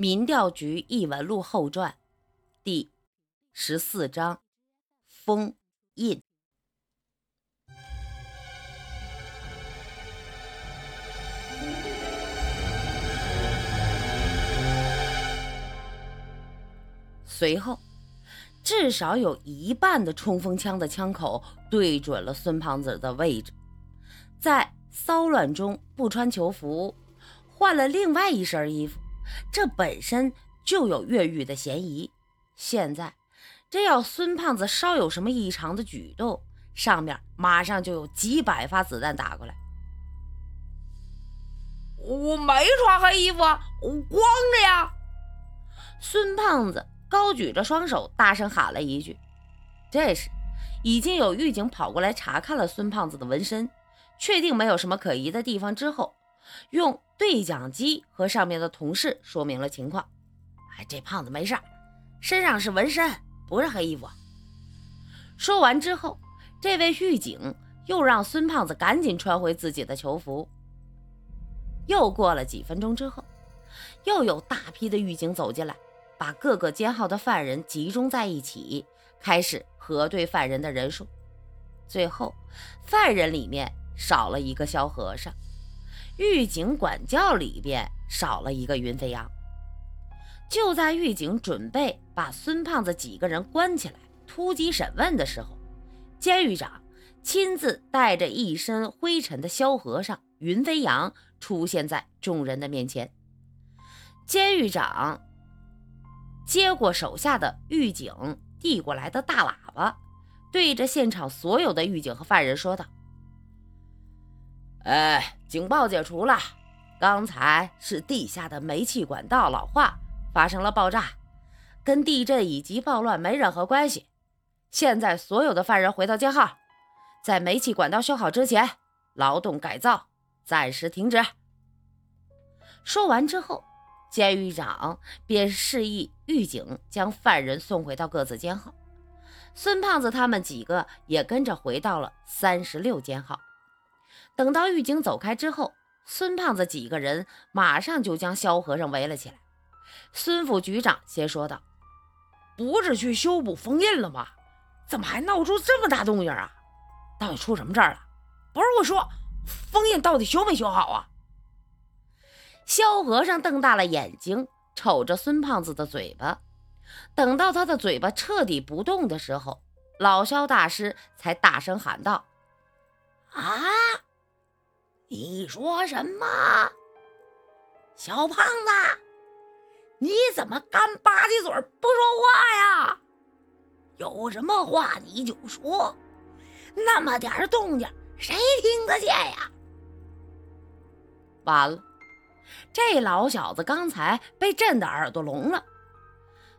民调局异闻录后传第十四章封印。随后，至少有一半的冲锋枪的枪口对准了孙胖子的位置。在骚乱中不穿囚服，换了另外一身衣服。这本身就有越狱的嫌疑。现在，只要孙胖子稍有什么异常的举动，上面马上就有几百发子弹打过来。我没穿黑衣服，我光着呀！孙胖子高举着双手，大声喊了一句。这时，已经有狱警跑过来查看了孙胖子的纹身，确定没有什么可疑的地方之后。用对讲机和上面的同事说明了情况。哎，这胖子没事，身上是纹身，不是黑衣服。说完之后，这位狱警又让孙胖子赶紧穿回自己的囚服。又过了几分钟之后，又有大批的狱警走进来，把各个监号的犯人集中在一起，开始核对犯人的人数。最后，犯人里面少了一个小和尚。狱警管教里边少了一个云飞扬。就在狱警准备把孙胖子几个人关起来突击审问的时候，监狱长亲自带着一身灰尘的萧和尚云飞扬出现在众人的面前。监狱长接过手下的狱警递过来的大喇叭，对着现场所有的狱警和犯人说道：“哎。”警报解除了，刚才是地下的煤气管道老化发生了爆炸，跟地震以及暴乱没任何关系。现在所有的犯人回到监号，在煤气管道修好之前，劳动改造暂时停止。说完之后，监狱长便示意狱警将犯人送回到各自监号，孙胖子他们几个也跟着回到了三十六监号。等到狱警走开之后，孙胖子几个人马上就将萧和尚围了起来。孙副局长先说道：“不是去修补封印了吗？怎么还闹出这么大动静啊？到底出什么事儿了？不是我说，封印到底修没修好啊？”萧和尚瞪大了眼睛，瞅着孙胖子的嘴巴。等到他的嘴巴彻底不动的时候，老萧大师才大声喊道：“啊！”你说什么，小胖子？你怎么干吧唧嘴不说话呀？有什么话你就说，那么点动静谁听得见呀？完了，这老小子刚才被震得耳朵聋了。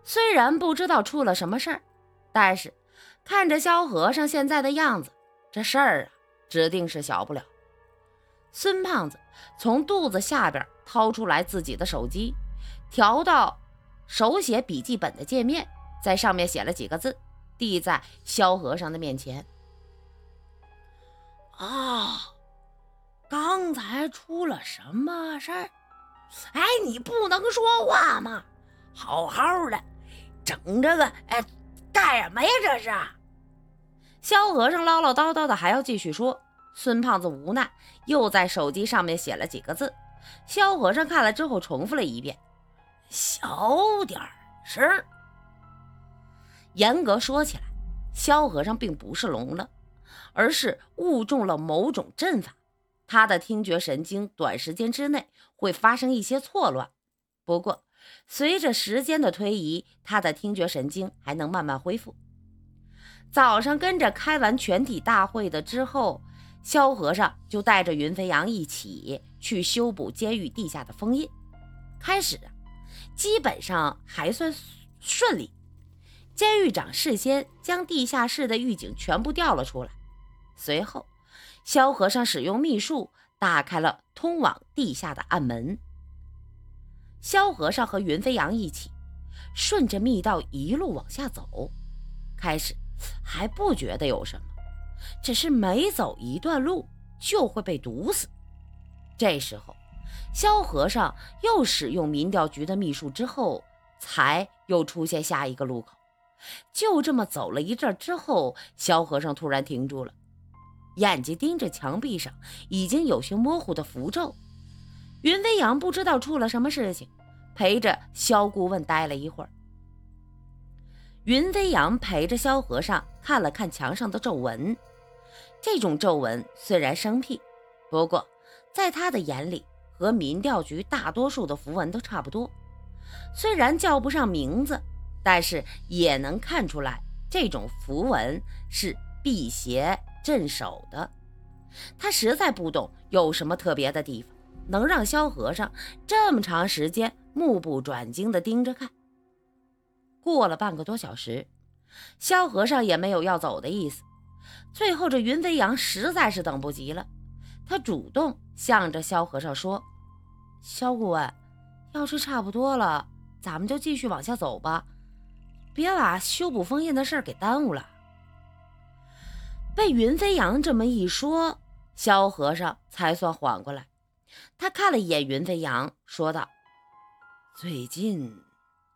虽然不知道出了什么事儿，但是看着萧和尚现在的样子，这事儿啊，指定是小不了。孙胖子从肚子下边掏出来自己的手机，调到手写笔记本的界面，在上面写了几个字，递在萧和尚的面前。啊，刚才出了什么事儿？哎，你不能说话吗？好好的，整这个哎干什么呀？这是。萧和尚唠唠叨叨的，还要继续说。孙胖子无奈，又在手机上面写了几个字。萧和尚看了之后，重复了一遍：“小点声。”严格说起来，萧和尚并不是聋了，而是误中了某种阵法。他的听觉神经短时间之内会发生一些错乱，不过随着时间的推移，他的听觉神经还能慢慢恢复。早上跟着开完全体大会的之后。萧和尚就带着云飞扬一起去修补监狱地下的封印。开始基本上还算顺利。监狱长事先将地下室的狱警全部调了出来，随后萧和尚使用秘术打开了通往地下的暗门。萧和尚和云飞扬一起顺着密道一路往下走，开始还不觉得有什么。只是每走一段路就会被毒死。这时候，萧和尚又使用民调局的秘术之后，才又出现下一个路口。就这么走了一阵之后，萧和尚突然停住了，眼睛盯着墙壁上已经有些模糊的符咒。云飞扬不知道出了什么事情，陪着萧顾问待了一会儿。云飞扬陪着萧和尚看了看墙上的皱纹，这种皱纹虽然生僻，不过在他的眼里和民调局大多数的符文都差不多。虽然叫不上名字，但是也能看出来这种符文是辟邪镇守的。他实在不懂有什么特别的地方，能让萧和尚这么长时间目不转睛地盯着看。过了半个多小时，萧和尚也没有要走的意思。最后，这云飞扬实在是等不及了，他主动向着萧和尚说：“萧顾问，要是差不多了，咱们就继续往下走吧，别把修补封印的事给耽误了。”被云飞扬这么一说，萧和尚才算缓过来。他看了一眼云飞扬，说道：“最近……”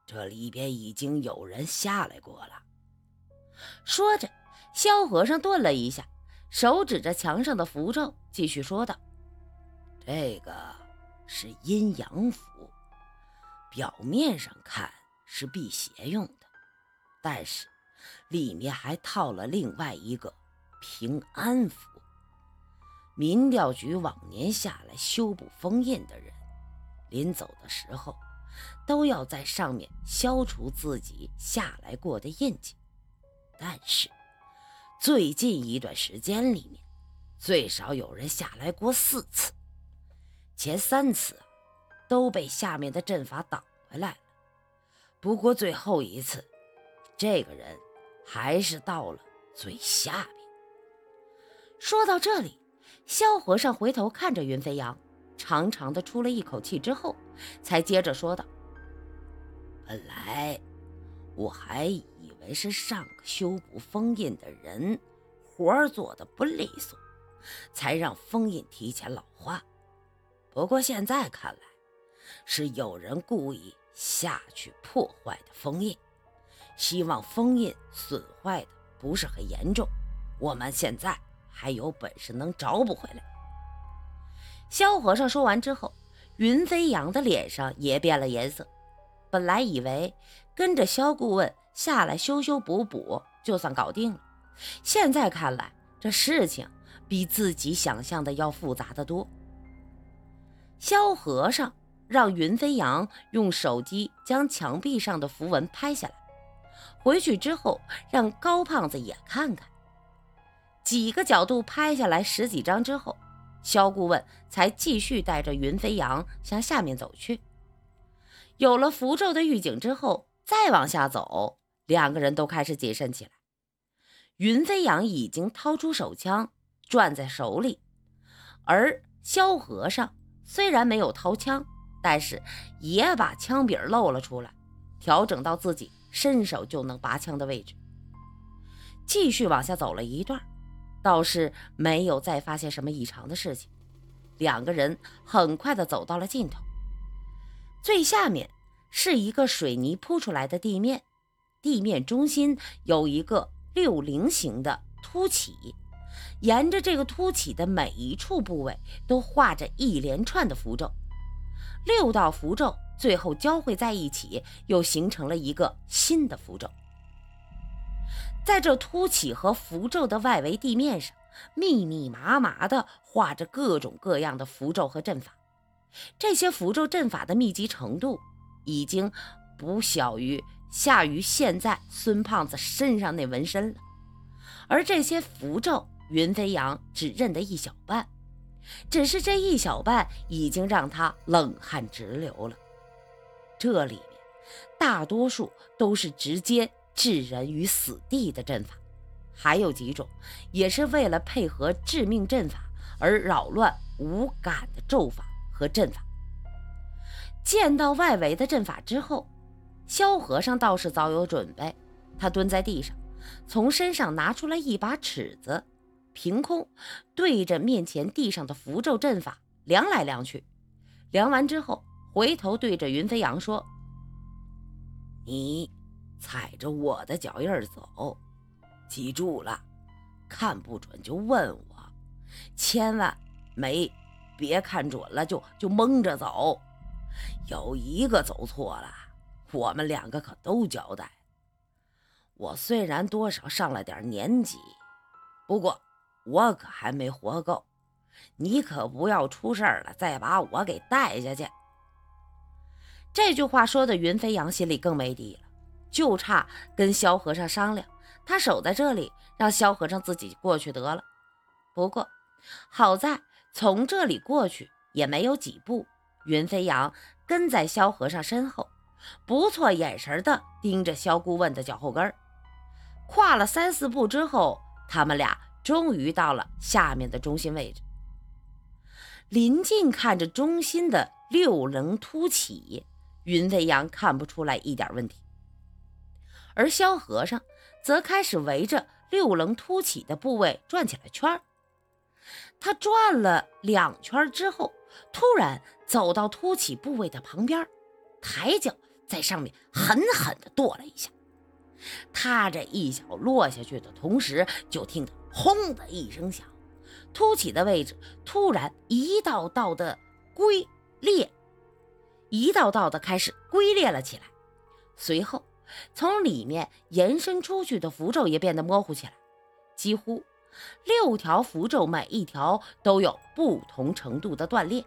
这里边已经有人下来过了。说着，萧和尚顿了一下，手指着墙上的符咒，继续说道：“这个是阴阳符，表面上看是辟邪用的，但是里面还套了另外一个平安符。民调局往年下来修补封印的人，临走的时候。”都要在上面消除自己下来过的印记，但是最近一段时间里面，最少有人下来过四次，前三次都被下面的阵法挡回来了。不过最后一次，这个人还是到了最下边。说到这里，萧和尚回头看着云飞扬。长长的出了一口气之后，才接着说道：“本来我还以为是上个修补封印的人活儿做的不利索，才让封印提前老化。不过现在看来，是有人故意下去破坏的封印，希望封印损坏的不是很严重。我们现在还有本事能找补回来。”萧和尚说完之后，云飞扬的脸上也变了颜色。本来以为跟着萧顾问下来修修补补就算搞定了，现在看来这事情比自己想象的要复杂的多。萧和尚让云飞扬用手机将墙壁上的符文拍下来，回去之后让高胖子也看看。几个角度拍下来十几张之后。萧顾问才继续带着云飞扬向下面走去。有了符咒的预警之后，再往下走，两个人都开始谨慎起来。云飞扬已经掏出手枪，攥在手里，而萧和尚虽然没有掏枪，但是也把枪柄露了出来，调整到自己伸手就能拔枪的位置。继续往下走了一段。倒是没有再发现什么异常的事情，两个人很快的走到了尽头。最下面是一个水泥铺出来的地面，地面中心有一个六棱形的凸起，沿着这个凸起的每一处部位都画着一连串的符咒，六道符咒最后交汇在一起，又形成了一个新的符咒。在这凸起和符咒的外围地面上，密密麻麻地画着各种各样的符咒和阵法。这些符咒阵法的密集程度，已经不小于下于现在孙胖子身上那纹身了。而这些符咒，云飞扬只认得一小半，只是这一小半已经让他冷汗直流了。这里面大多数都是直接。置人于死地的阵法，还有几种也是为了配合致命阵法而扰乱无感的咒法和阵法。见到外围的阵法之后，萧和尚倒是早有准备。他蹲在地上，从身上拿出来一把尺子，凭空对着面前地上的符咒阵法量来量去，量完之后，回头对着云飞扬说：“你踩着我的脚印走，记住了，看不准就问我，千万没别看准了就就蒙着走，有一个走错了，我们两个可都交代。我虽然多少上了点年纪，不过我可还没活够。”你可不要出事了，再把我给带下去。这句话说的云飞扬心里更没底了，就差跟萧和尚商量，他守在这里，让萧和尚自己过去得了。不过好在从这里过去也没有几步，云飞扬跟在萧和尚身后，不错眼神的盯着萧顾问的脚后跟跨了三四步之后，他们俩终于到了下面的中心位置。林静看着中心的六棱凸起，云飞扬看不出来一点问题，而萧和尚则开始围着六棱凸起的部位转起了圈儿。他转了两圈之后，突然走到凸起部位的旁边，抬脚在上面狠狠地跺了一下。他这一脚落下去的同时，就听到轰的一声响。凸起的位置突然一道道的龟裂，一道道的开始龟裂了起来。随后，从里面延伸出去的符咒也变得模糊起来。几乎六条符咒，每一条都有不同程度的断裂。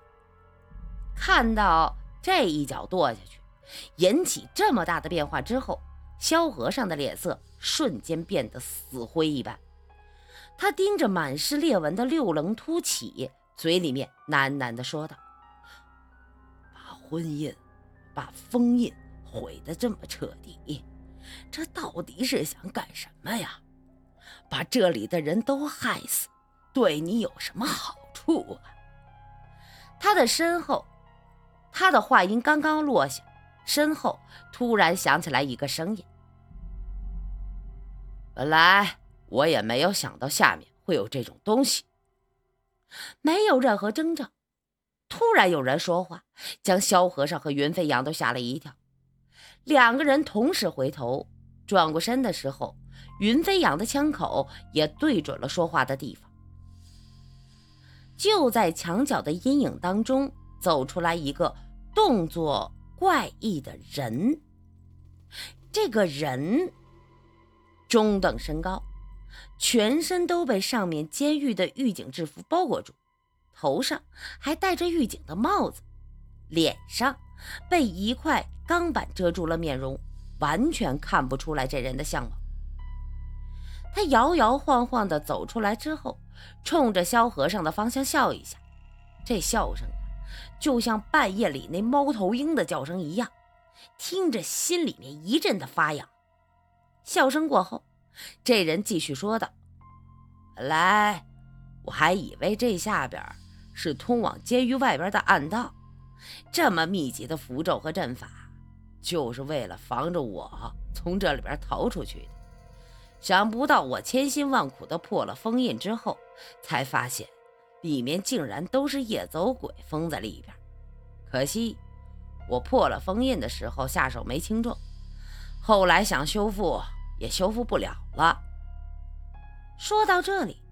看到这一脚跺下去，引起这么大的变化之后，萧和尚的脸色瞬间变得死灰一般。他盯着满是裂纹的六棱凸起，嘴里面喃喃地说道：“把婚印、把封印毁得这么彻底，这到底是想干什么呀？把这里的人都害死，对你有什么好处啊？”他的身后，他的话音刚刚落下，身后突然响起来一个声音：“本来。”我也没有想到下面会有这种东西，没有任何征兆。突然有人说话，将萧和尚和云飞扬都吓了一跳。两个人同时回头，转过身的时候，云飞扬的枪口也对准了说话的地方。就在墙角的阴影当中，走出来一个动作怪异的人。这个人中等身高。全身都被上面监狱的狱警制服包裹住，头上还戴着狱警的帽子，脸上被一块钢板遮住了面容，完全看不出来这人的相貌。他摇摇晃晃地走出来之后，冲着萧和尚的方向笑一下，这笑声啊，就像半夜里那猫头鹰的叫声一样，听着心里面一阵的发痒。笑声过后。这人继续说道：“本来我还以为这下边是通往监狱外边的暗道，这么密集的符咒和阵法，就是为了防着我从这里边逃出去的。想不到我千辛万苦的破了封印之后，才发现里面竟然都是夜走鬼封在里边。可惜我破了封印的时候下手没轻重，后来想修复。”也修复不了了。说到这里，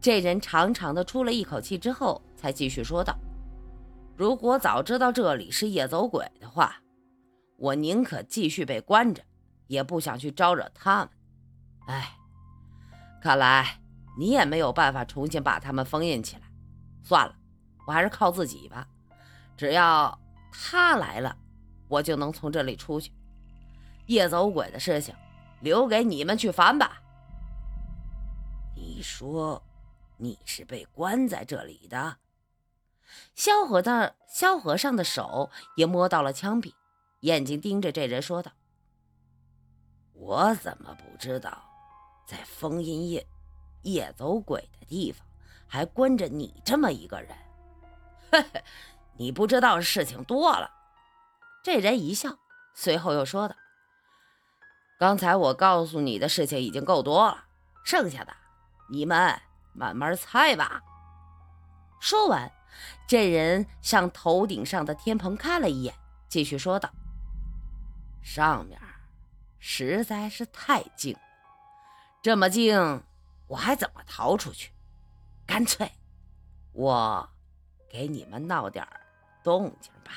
这人长长的出了一口气之后，才继续说道：“如果早知道这里是夜走鬼的话，我宁可继续被关着，也不想去招惹他们。哎，看来你也没有办法重新把他们封印起来。算了，我还是靠自己吧。只要他来了，我就能从这里出去。夜走鬼的事情。”留给你们去烦吧。你说你是被关在这里的？萧和的萧和尚的手也摸到了枪柄，眼睛盯着这人说道：“我怎么不知道，在封印夜夜走鬼的地方还关着你这么一个人？嘿嘿，你不知道的事情多了。”这人一笑，随后又说道。刚才我告诉你的事情已经够多了，剩下的你们慢慢猜吧。说完，这人向头顶上的天棚看了一眼，继续说道：“上面实在是太静，这么静，我还怎么逃出去？干脆，我给你们闹点动静吧。”